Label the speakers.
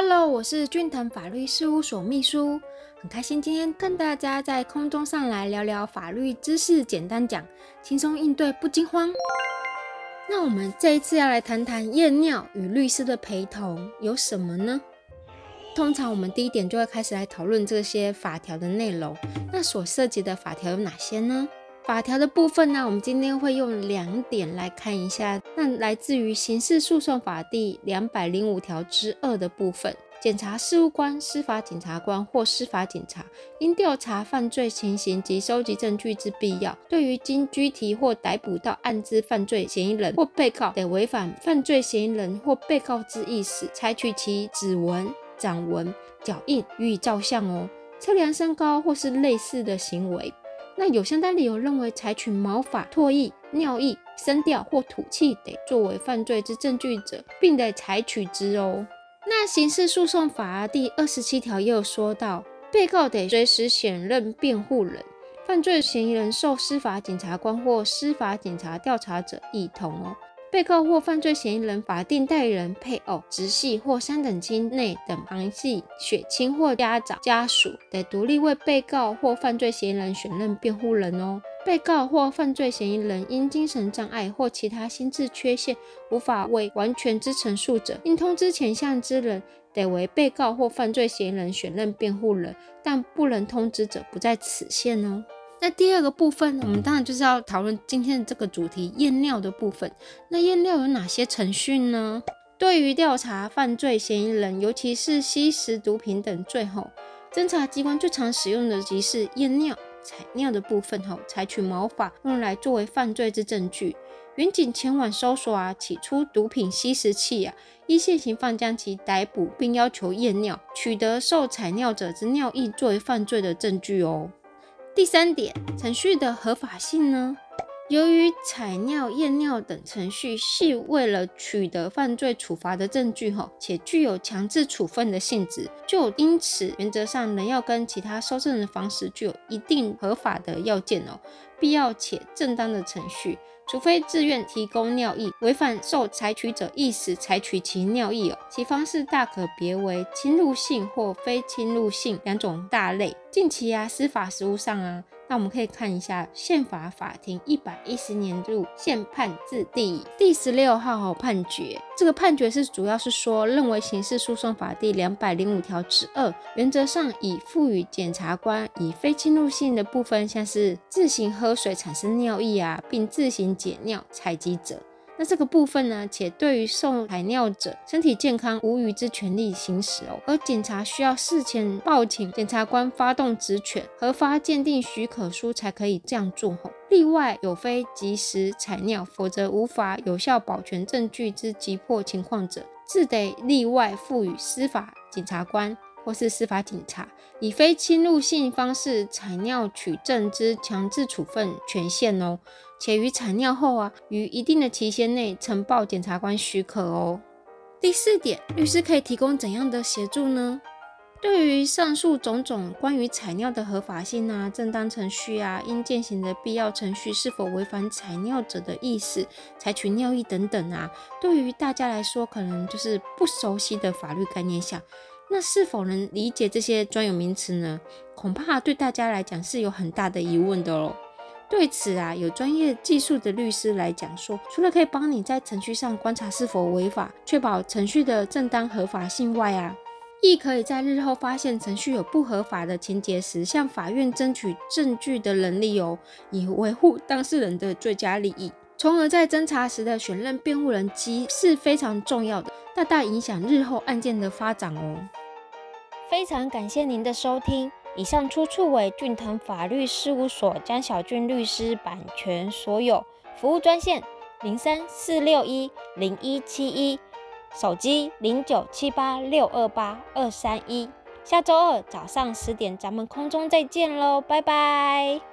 Speaker 1: Hello，我是俊腾法律事务所秘书，很开心今天跟大家在空中上来聊聊法律知识，简单讲，轻松应对不惊慌。那我们这一次要来谈谈验尿与律师的陪同有什么呢？通常我们第一点就会开始来讨论这些法条的内容，那所涉及的法条有哪些呢？法条的部分呢，我们今天会用两点来看一下。那来自于刑事诉讼法第两百零五条之二的部分，检察事务官、司法检察官或司法警察因调查犯罪情形及收集证据之必要，对于经拘提或逮捕到案之犯罪嫌疑人或被告，得违反犯罪嫌疑人或被告之意识，采取其指纹、掌纹、脚印予以照相哦，测量身高或是类似的行为。那有相当理由认为，采取毛发、唾液、尿液、声调或吐气得作为犯罪之证据者，并得采取之哦。那刑事诉讼法第二十七条又说到，被告得随时选任辩护人，犯罪嫌疑人受司法检察官或司法警察调查者一同哦。被告或犯罪嫌疑人法定代理人、配偶、直系或三等亲内等旁系血亲或家长家属得独立为被告或犯罪嫌疑人选任辩护人哦。被告或犯罪嫌疑人因精神障碍或其他心智缺陷无法为完全之陈述者，应通知前项之人得为被告或犯罪嫌疑人选任辩护人，但不能通知者不在此限哦。那第二个部分，我们当然就是要讨论今天的这个主题验尿的部分。那验尿有哪些程序呢？对于调查犯罪嫌疑人，尤其是吸食毒品等罪后，侦查机关最常使用的即是验尿、采尿的部分后，采取毛发用来作为犯罪之证据。远警前往搜索啊，起出毒品吸食器啊，依现行犯将其逮捕，并要求验尿，取得受采尿者之尿液作为犯罪的证据哦。第三点，程序的合法性呢？由于采尿、验尿等程序是为了取得犯罪处罚的证据，哈，且具有强制处分的性质，就因此原则上仍要跟其他收证的方式具有一定合法的要件哦，必要且正当的程序。除非自愿提供尿液，违反受采取者意识采取其尿液哦，其方式大可别为侵入性或非侵入性两种大类。近期啊，司法实务上啊。那我们可以看一下宪法法庭一百一十年度宪判字第第十六号判决。这个判决是主要是说，认为刑事诉讼法第两百零五条之二，原则上已赋予检察官以非侵入性的部分，像是自行喝水产生尿意啊，并自行解尿采集者。那这个部分呢，且对于送采尿者身体健康无虞之权利行使哦，而检察需要事前报请检察官发动职权，核发鉴定许可书才可以这样做吼。例外有非及时采尿，否则无法有效保全证据之急迫情况者，自得例外赋予司法检察官。或是司法警察以非侵入性方式采尿取证之强制处分权限哦，且于采尿后啊，于一定的期限内呈报检察官许可哦。第四点，律师可以提供怎样的协助呢？对于上述种种关于采尿的合法性啊、正当程序啊、应践行的必要程序是否违反采尿者的意思、采取尿液等等啊，对于大家来说可能就是不熟悉的法律概念下。那是否能理解这些专有名词呢？恐怕对大家来讲是有很大的疑问的哦。对此啊，有专业技术的律师来讲说，除了可以帮你在程序上观察是否违法，确保程序的正当合法性外啊，亦可以在日后发现程序有不合法的情节时，向法院争取证据的能力哦，以维护当事人的最佳利益，从而在侦查时的选任辩护人机是非常重要的，大大影响日后案件的发展哦。
Speaker 2: 非常感谢您的收听，以上出处为俊腾法律事务所江小俊律师版权所有。服务专线零三四六一零一七一，手机零九七八六二八二三一。下周二早上十点，咱们空中再见喽，拜拜。